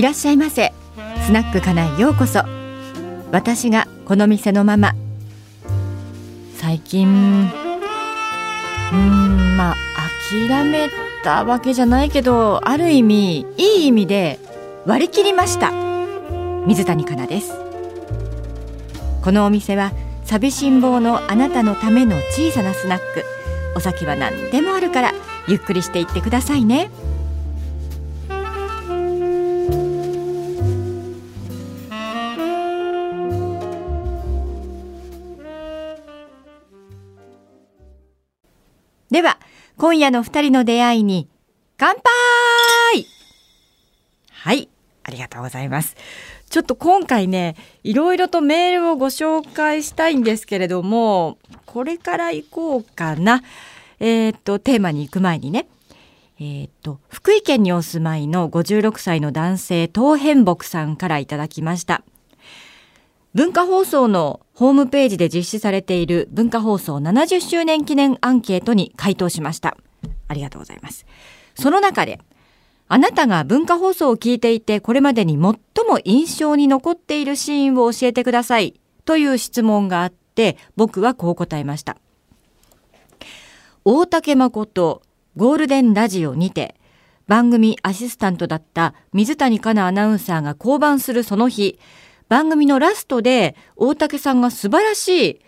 いらっしゃいませ。スナックかなようこそ。私がこの店のまま。最近うんまあ諦めたわけじゃないけどある意味いい意味で割り切りました。水谷香奈です。このお店は寂しん坊のあなたのための小さなスナック。お酒は何でもあるからゆっくりしていってくださいね。今夜の二人の出会いに乾杯！はいありがとうございます。ちょっと今回ねいろいろとメールをご紹介したいんですけれどもこれから行こうかな。えー、っとテーマに行く前にね。えー、っと福井県にお住まいの56歳の男性東変木さんからいただきました。文化放送のホームページで実施されている文化放送70周年記念アンケートに回答しました。ありがとうございます。その中であなたが文化放送を聞いていてこれまでに最も印象に残っているシーンを教えてくださいという質問があって僕はこう答えました。大竹誠ゴールデンラジオにて番組アシスタントだった水谷香奈アナウンサーが降板するその日番組のラストで大竹さんが素晴らしい、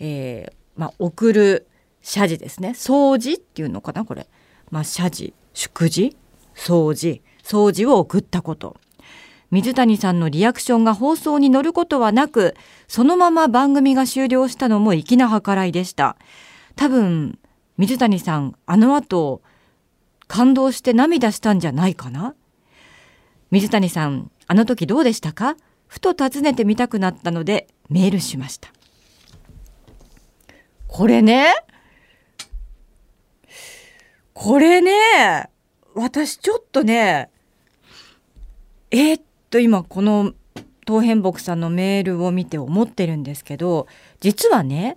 えー、まあ、送る謝辞ですね。掃除っていうのかなこれ、まあ、謝辞祝辞掃除掃除を送ったこと。水谷さんのリアクションが放送に乗ることはなくそのまま番組が終了したのも粋な計らいでした。多分水谷さんあの後感動して涙したんじゃないかな。水谷さんあの時どうでしたか？ふと尋ねてみたくなったのでメールしました。これねこれね私ちょっとねえー、っと今この東変木さんのメールを見て思ってるんですけど実はね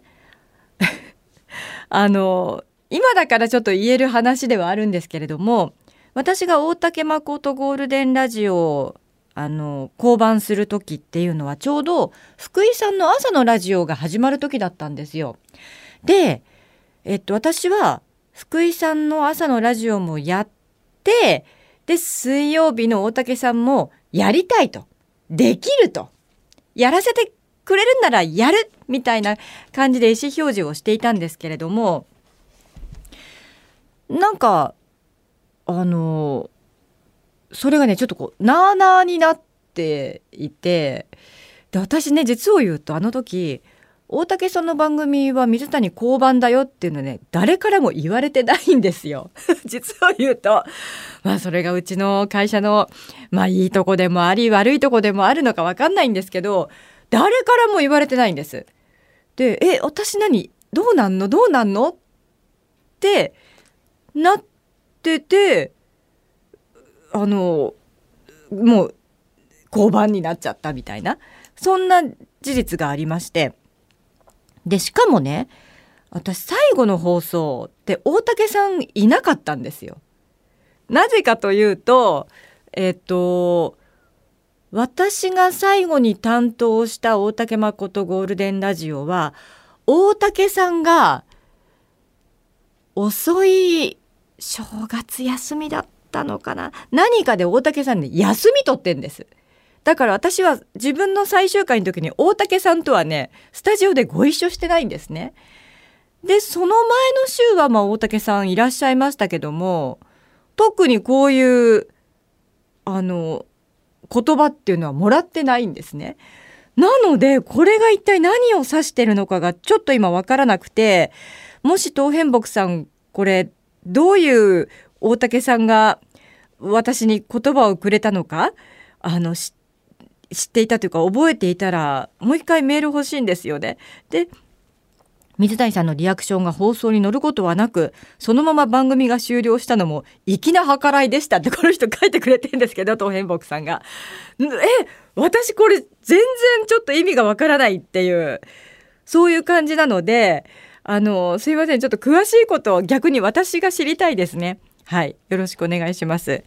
あの今だからちょっと言える話ではあるんですけれども私が大竹誠ゴールデンラジオあの降板する時っていうのはちょうど福井さんの朝のラジオが始まる時だったんですよ。で、えっと、私は福井さんの朝のラジオもやってで水曜日の大竹さんもやりたいとできるとやらせてくれるんならやるみたいな感じで意思表示をしていたんですけれどもなんかあのそれがねちょっとこうなあなあになっていてで私ね実を言うとあの時大竹さんの番組は水谷交番だよっていうのね誰からも言われてないんですよ。実を言うと。まあそれがうちの会社のまあいいとこでもあり悪いとこでもあるのか分かんないんですけど誰からも言われてないんです。でえ私何？どうなんの？どうなんの？ってなっててあのもう交番になっちゃったみたいな。そんな事実がありまして。でしかもね私最後の放送って大竹さんいなかったんですよ。なぜかというとえっ、と私が最後に担当した大竹誠ゴールデンラジオは大竹さんが遅い正月休みだったのかな？何かで大竹さんね休み取ってんです。だから私は自分の最終回の時に大竹さんとはねスタジオでご一緒してないんですね。でその前の週はまあ大竹さんいらっしゃいましたけども特にこういうあの言葉っていうのはもらってないんですね。なのでこれが一体何を指してるのかがちょっと今わからなくてもし東変木さんこれどういう大竹さんが私に言葉をくれたのか？あの知っていたというか覚えていたらもう一回メール欲しいんですよね。で水谷さんのリアクションが放送に乗ることはなくそのまま番組が終了したのも粋な計らいでしたってこの人書いてくれてるんですけど東変木さんが。え私これ全然ちょっと意味がわからないっていうそういう感じなのであのすいませんちょっと詳しいことを逆に私が知りたいですねはい。よろしくお願いします。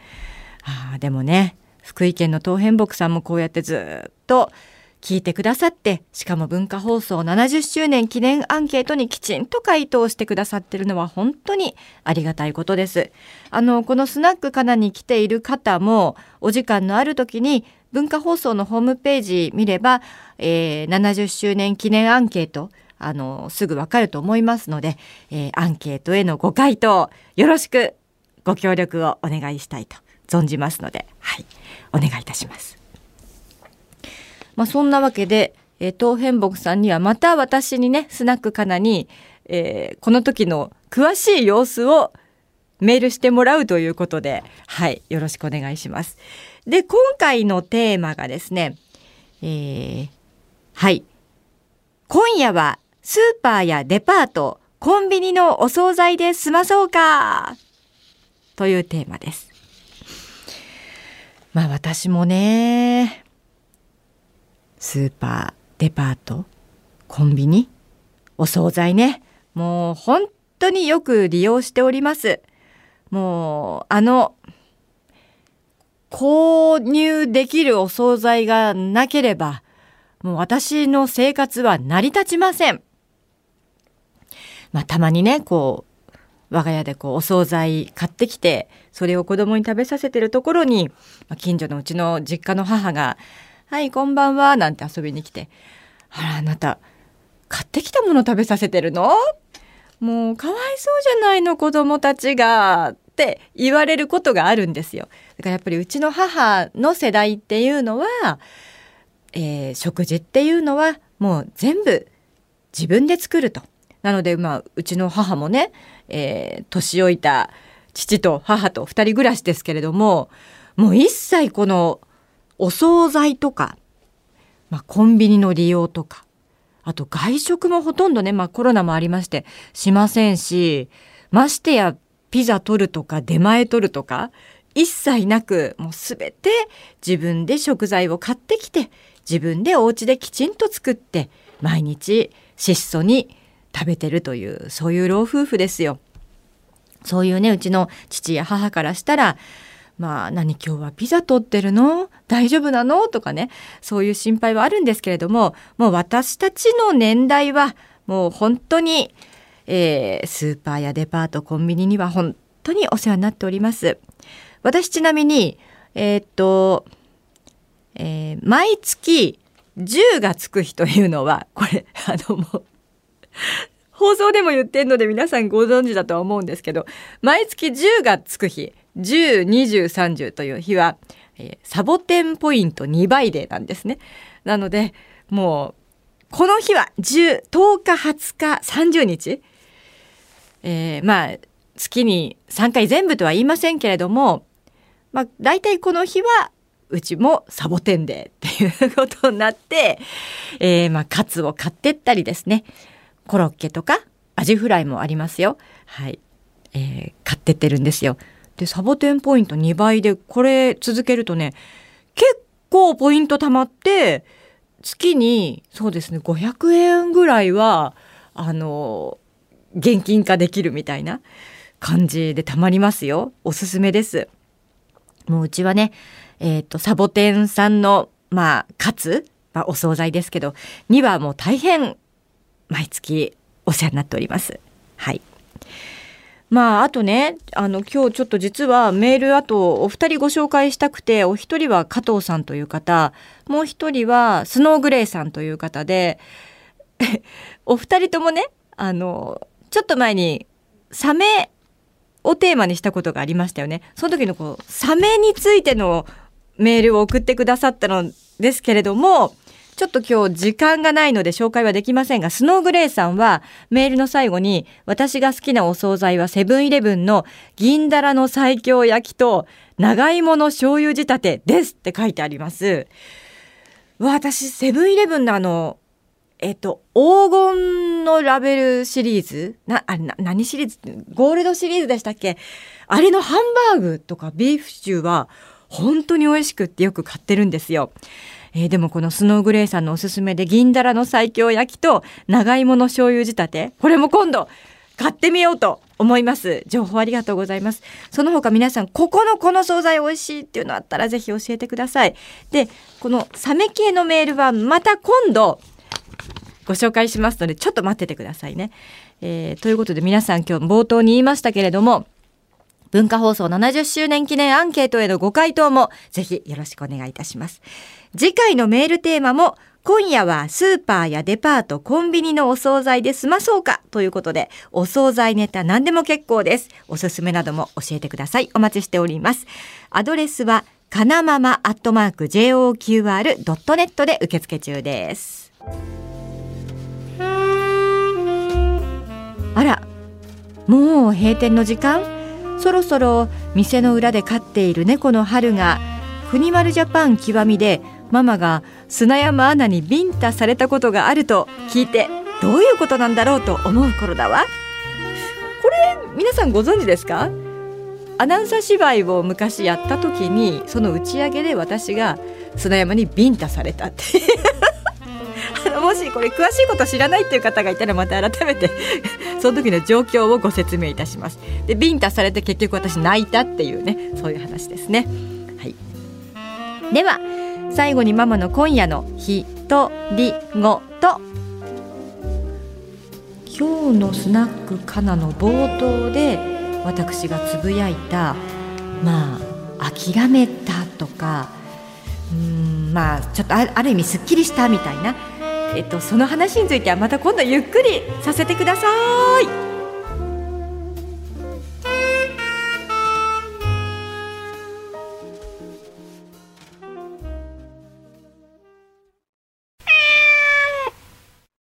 あでもね福井県の東変木さんもこうやってずっと聞いてくださってしかも文化放送70周年記念アンケートにきちんと回答してくださってるのは本当にありがたいことです。あのこのスナックかなに来ている方もお時間のある時に文化放送のホームページ見れば、えー、70周年記念アンケートあのすぐわかると思いますので、えー、アンケートへのご回答よろしくご協力をお願いしたいと存じますので、はい、お願いいたします。まあ、そんなわけで、えー、東変木さんにはまた私にねスナックかなに、えー、この時の詳しい様子をメールしてもらうということではいよろしくお願いします。で今回のテーマがですね、えー、はい今夜はスーパーやデパートコンビニのお惣菜で済まそうかというテーマです。まあ私もねスーパーデパートコンビニお惣菜ねもう本当によく利用しておりますもうあの購入できるお惣菜がなければもう私の生活は成り立ちませんまあたまにねこう我が家でこうお惣菜買ってきてそれを子供に食べさせてるところに、近所のうちの実家の母がはいこんばんは」なんて遊びに来て「あらあなた買ってきたもの食べさせてるの？もうかわいそうじゃないの子供たちが」って言われることがあるんですよ。だからやっぱりうちの母の世代っていうのは、えー、食事っていうのはもう全部自分で作ると。なのでまあうちの母もね、えー、年老いた父と母と2人暮らしですけれどももう一切このお惣菜とか、まあ、コンビニの利用とかあと外食もほとんどね、まあ、コロナもありましてしませんしましてやピザ取るとか出前取るとか一切なくもう全て自分で食材を買ってきて自分でお家できちんと作って毎日質素に食べてるというそういう老夫婦ですよ。そういうねうちの父や母からしたらまあ何今日はピザ取ってるの？大丈夫なの？とかねそういう心配はあるんですけれどももう私たちの年代はもう本当に、えー、スーパーやデパートコンビニには本当にお世話になっております。私ちなみにえー、っと、えー、毎月10がつく日というのはこれあのもう放送でも言ってるので皆さんご存知だとは思うんですけど毎月10がつく日102030という日は、サボテンポイント2倍デーなんですね。なのでもうこの日は10 10日20日30日、えー、まあ月に3回全部とは言いませんけれども、まあ、大体この日はうちもサボテンデーっていうことになって、えー、まあカツを買ってったりですねコロッケとかアジフライもありますよ。はい、えー、買ってってるんですよ。でサボテンポイント2倍でこれ続けるとね結構ポイント貯まって月にそうですね500円ぐらいはあの現金化できるみたいな感じでたまりますよ。おすすめです。もううちはねえっ、ー、とサボテンさんのまあカツ、まあ、お惣菜ですけどにはもう大変毎月お世話になっておりますはいまああとねあの今日ちょっと実はメールあとお二人ご紹介したくてお一人は加藤さんという方もう一人はスノーグレイさんという方で お二人ともねあのちょっと前にサメをテーマにしたことがありましたよね。その時のこうサメについてのメールを送ってくださったのですけれどもちょっと今日時間がないので紹介はできませんが、スノーグレイさんはメールの最後に、私が好きなお惣菜はセブンイレブンの銀だらの最強焼きと長芋の醤油仕立てですって書いてあります。私、セブンイレブンのあの、えっと、黄金のラベルシリーズな、あな、何シリーズ？ゴールドシリーズでしたっけ？あれのハンバーグとかビーフシチューは本当に美味しくってよく買ってるんですよ。えー、でもこのスノーグレイさんのおすすめで銀だらの最強焼きと長芋の醤油仕立て。これも今度買ってみようと思います。情報ありがとうございます。その他皆さんここのこの惣菜美味しいっていうのあったらぜひ教えてください。でこのサメ系のメールはまた今度ご紹介しますのでちょっと待っててくださいね、えー、ということで皆さん今日冒頭に言いましたけれども文化放送70周年記念アンケートへのご回答もぜひよろしくお願いいたします次回のメールテーマも今夜はスーパーやデパート、コンビニのお惣菜で済まそうかということで、お惣菜ネタ何でも結構です。おすすめなども教えてください。お待ちしております。アドレスは、かなままアットマーク JOQR.net で受付中です。あら、もう閉店の時間？そろそろ店の裏で飼っている猫の春が、国丸ジャパン極みでママが砂山アナにビンタされたことがあると聞いてどういうことなんだろうと思う頃だわ。これ皆さんご存知ですか？アナウンサー芝居を昔やった時にその打ち上げで私が砂山にビンタされたってもしこれ詳しいこと知らないっていう方がいたらまた改めて その時の状況をご説明いたします。でビンタされて結局私泣いたっていうねそういう話ですね。はい。では最後にママの今夜のひとりごと。今日のスナックかなの冒頭で私がつぶやいたまあ諦めたとかうんまあちょっとある意味すっきりしたみたいな、えっと、その話についてはまた今度ゆっくりさせてください。